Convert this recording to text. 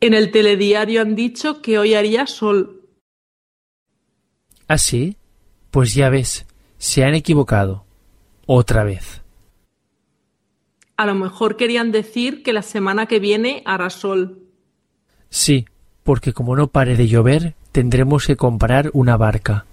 En el telediario han dicho que hoy haría sol. ¿Ah, sí? Pues ya ves, se han equivocado. Otra vez. A lo mejor querían decir que la semana que viene hará sol. Sí, porque como no pare de llover, tendremos que comprar una barca.